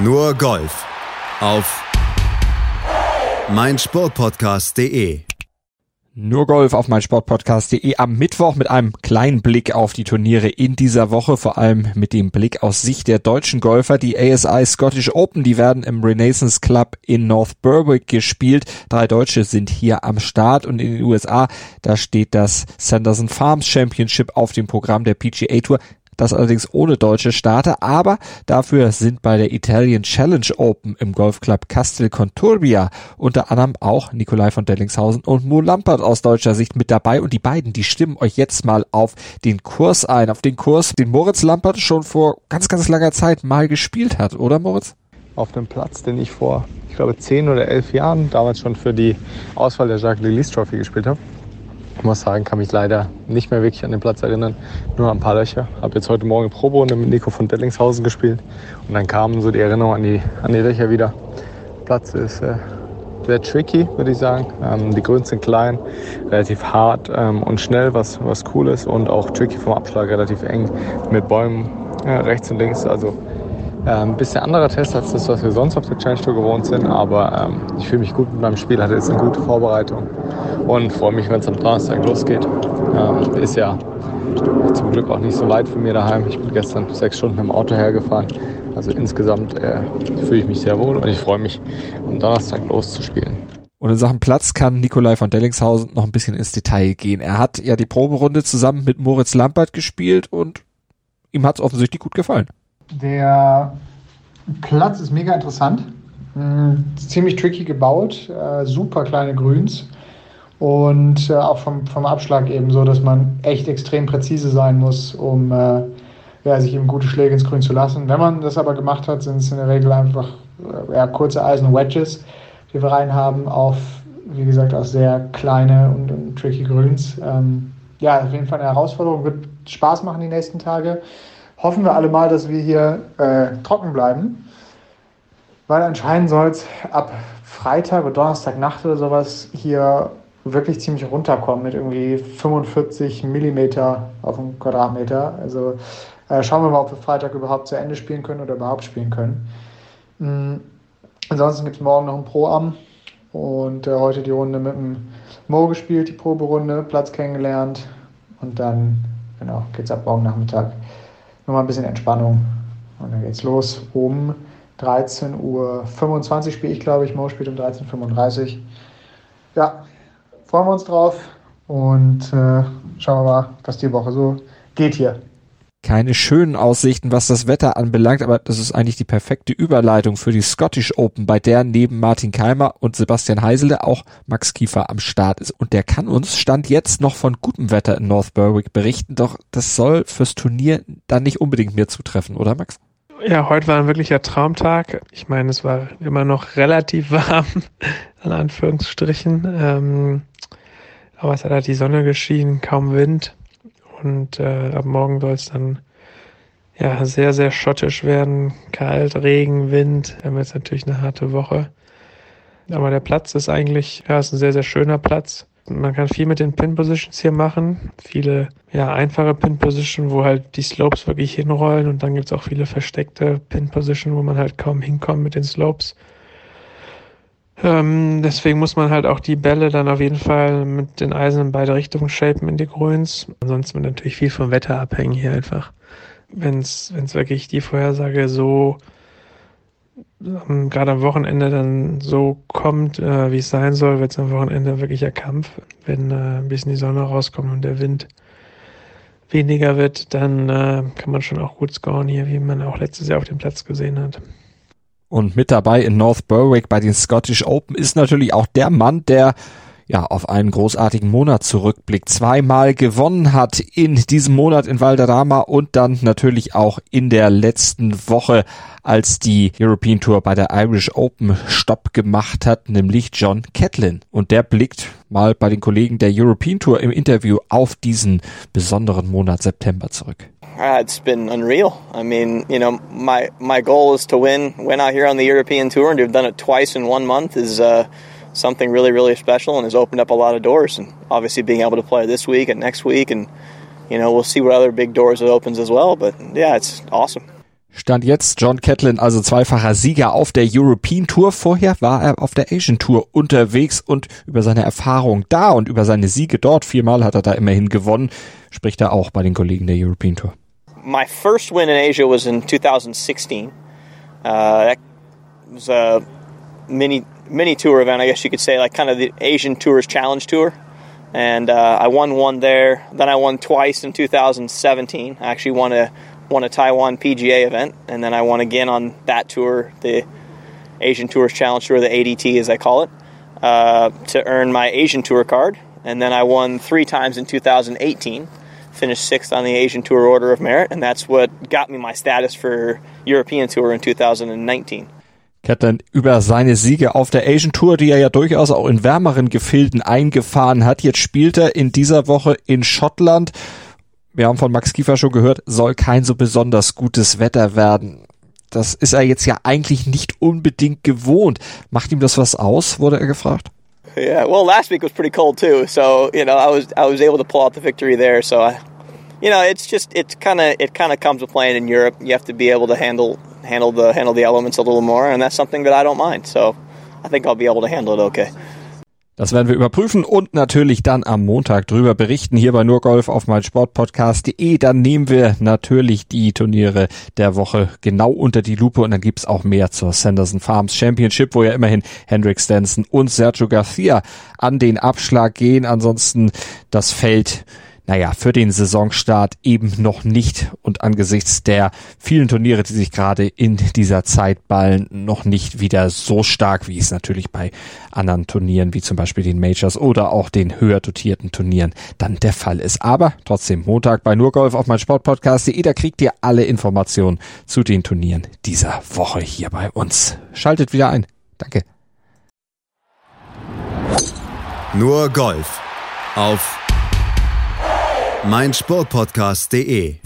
Nur Golf auf meinsportpodcast.de. Nur Golf auf meinsportpodcast.de am Mittwoch mit einem kleinen Blick auf die Turniere in dieser Woche, vor allem mit dem Blick aus Sicht der deutschen Golfer. Die ASI Scottish Open, die werden im Renaissance Club in North Berwick gespielt. Drei Deutsche sind hier am Start und in den USA, da steht das Sanderson Farms Championship auf dem Programm der PGA Tour das allerdings ohne deutsche Starter, aber dafür sind bei der Italian Challenge Open im Golfclub Castel Conturbia unter anderem auch Nikolai von Dellingshausen und Mo Lampert aus deutscher Sicht mit dabei und die beiden, die stimmen euch jetzt mal auf den Kurs ein, auf den Kurs, den Moritz Lampert schon vor ganz, ganz langer Zeit mal gespielt hat, oder Moritz? Auf dem Platz, den ich vor, ich glaube, zehn oder elf Jahren damals schon für die Auswahl der Jacques Lillis Trophy gespielt habe. Ich muss sagen, kann mich leider nicht mehr wirklich an den Platz erinnern. Nur ein paar Löcher. Habe jetzt heute Morgen Proberunde mit Nico von Dellingshausen gespielt. Und dann kamen so die Erinnerungen an die, an die Löcher wieder. Der Platz ist äh, sehr tricky, würde ich sagen. Ähm, die Grüns sind klein, relativ hart ähm, und schnell, was, was cool ist. Und auch tricky vom Abschlag, relativ eng mit Bäumen äh, rechts und links. Also ein ähm, bisschen anderer Test als das, was wir sonst auf der Challenge Tour gewohnt sind, aber ähm, ich fühle mich gut mit meinem Spiel, hatte jetzt eine gute Vorbereitung und freue mich, wenn es am Donnerstag losgeht. Ähm, ist ja zum Glück auch nicht so weit von mir daheim. Ich bin gestern sechs Stunden mit dem Auto hergefahren. Also insgesamt äh, fühle ich mich sehr wohl und ich freue mich, am Donnerstag loszuspielen. Und in Sachen Platz kann Nikolai von Dellingshausen noch ein bisschen ins Detail gehen. Er hat ja die Proberunde zusammen mit Moritz Lampert gespielt und ihm hat es offensichtlich gut gefallen. Der Platz ist mega interessant. Hm, ziemlich tricky gebaut, äh, super kleine Grüns und äh, auch vom, vom Abschlag eben so, dass man echt extrem präzise sein muss, um äh, ja, sich eben gute Schläge ins Grün zu lassen. Wenn man das aber gemacht hat, sind es in der Regel einfach ja, kurze Eisen-Wedges, die wir rein haben, auf, wie gesagt, auch sehr kleine und, und tricky Grüns. Ähm, ja, auf jeden Fall eine Herausforderung, wird Spaß machen die nächsten Tage hoffen wir alle mal, dass wir hier äh, trocken bleiben. Weil anscheinend soll es ab Freitag oder Donnerstagnacht oder sowas hier wirklich ziemlich runterkommen mit irgendwie 45 Millimeter auf dem Quadratmeter. Also äh, schauen wir mal, ob wir Freitag überhaupt zu Ende spielen können oder überhaupt spielen können. Mhm. Ansonsten gibt es morgen noch ein Pro-Am und äh, heute die Runde mit dem Mo gespielt, die Proberunde, Platz kennengelernt und dann genau, es ab morgen Nachmittag nochmal ein bisschen Entspannung. Und dann geht's los. Um 13.25 Uhr spiele ich, glaube ich. Mo spielt um 13.35 Uhr. Ja, freuen wir uns drauf und äh, schauen wir mal, was die Woche so geht hier keine schönen Aussichten, was das Wetter anbelangt, aber das ist eigentlich die perfekte Überleitung für die Scottish Open, bei der neben Martin Keimer und Sebastian Heisele auch Max Kiefer am Start ist. Und der kann uns Stand jetzt noch von gutem Wetter in North Berwick berichten, doch das soll fürs Turnier dann nicht unbedingt mehr zutreffen, oder Max? Ja, heute war ein wirklicher Traumtag. Ich meine, es war immer noch relativ warm, in Anführungsstrichen. Ähm, aber es hat halt die Sonne geschienen, kaum Wind. Und äh, ab morgen soll es dann ja sehr, sehr schottisch werden. Kalt, Regen, Wind. Wir haben jetzt natürlich eine harte Woche. Aber der Platz ist eigentlich, ja, ist ein sehr, sehr schöner Platz. Man kann viel mit den Pin-Positions hier machen. Viele, ja, einfache Pin-Position, wo halt die Slopes wirklich hinrollen. Und dann gibt's auch viele versteckte Pin-Position, wo man halt kaum hinkommt mit den Slopes. Ähm, deswegen muss man halt auch die Bälle dann auf jeden Fall mit den Eisen in beide Richtungen shapen in die Grüns. Ansonsten wird natürlich viel vom Wetter abhängen hier einfach. Wenn es wirklich die Vorhersage so ähm, gerade am Wochenende dann so kommt, äh, wie es sein soll, wird es am Wochenende wirklicher Kampf. Wenn äh, ein bisschen die Sonne rauskommt und der Wind weniger wird, dann äh, kann man schon auch gut scoren hier, wie man auch letztes Jahr auf dem Platz gesehen hat. Und mit dabei in North Berwick bei den Scottish Open ist natürlich auch der Mann, der ja, auf einen großartigen Monat zurückblickt, zweimal gewonnen hat in diesem Monat in Valderrama und dann natürlich auch in der letzten Woche, als die European Tour bei der Irish Open Stopp gemacht hat, nämlich John Catlin. Und der blickt mal bei den Kollegen der European Tour im Interview auf diesen besonderen Monat September zurück. Uh, it's been unreal. I mean, you know, my my goal is to win win out here on the European Tour, and to have done it twice in one month is uh, something really really special, and has opened up a lot of doors. And obviously, being able to play this week and next week, and you know, we'll see what other big doors it opens as well. But yeah, it's awesome. Stand jetzt John Catlin, also zweifacher Sieger auf der European Tour. Vorher war er auf der Asian Tour unterwegs und über seine Erfahrung da und über seine Siege dort, viermal hat er da immerhin gewonnen, spricht er auch bei den Kollegen der European Tour. My first win in Asia was in 2016. Uh, that was a mini mini tour event, I guess you could say, like kind of the Asian Tours Challenge Tour. And uh, I won one there. Then I won twice in 2017. I actually won a won a Taiwan PGA event, and then I won again on that tour, the Asian Tours Challenge Tour, the ADT as I call it, uh, to earn my Asian Tour card. And then I won three times in 2018, finished sixth on the Asian Tour Order of Merit, and that's what got me my status for European Tour in 2019. Catlin über seine Siege auf der Asian Tour, die er ja durchaus auch in wärmeren Gefilden eingefahren hat. Jetzt spielt er in dieser Woche in Schottland. Wir haben von Max Kiefer schon gehört, soll kein so besonders gutes Wetter werden. Das ist er jetzt ja eigentlich nicht unbedingt gewohnt. Macht ihm das was aus, wurde er gefragt. Yeah, well, last week was pretty cold too, so you know I was I was able to pull out the victory there. So I, you know, it's just it's kind of it kind of comes with playing in Europe. You have to be able to handle handle the handle the elements a little more, and that's something that I don't mind. So I think I'll be able to handle it okay. Das werden wir überprüfen und natürlich dann am Montag drüber berichten hier bei Nurgolf auf meinsportpodcast.de. Dann nehmen wir natürlich die Turniere der Woche genau unter die Lupe und dann gibt's auch mehr zur Sanderson Farms Championship, wo ja immerhin Hendrik Stenson und Sergio Garcia an den Abschlag gehen. Ansonsten das Feld naja, für den Saisonstart eben noch nicht und angesichts der vielen Turniere, die sich gerade in dieser Zeit ballen, noch nicht wieder so stark, wie es natürlich bei anderen Turnieren, wie zum Beispiel den Majors oder auch den höher dotierten Turnieren dann der Fall ist. Aber trotzdem Montag bei Nurgolf auf mein Sportpodcast.de, da kriegt ihr alle Informationen zu den Turnieren dieser Woche hier bei uns. Schaltet wieder ein. Danke. Nur Golf auf meinsportpodcast.de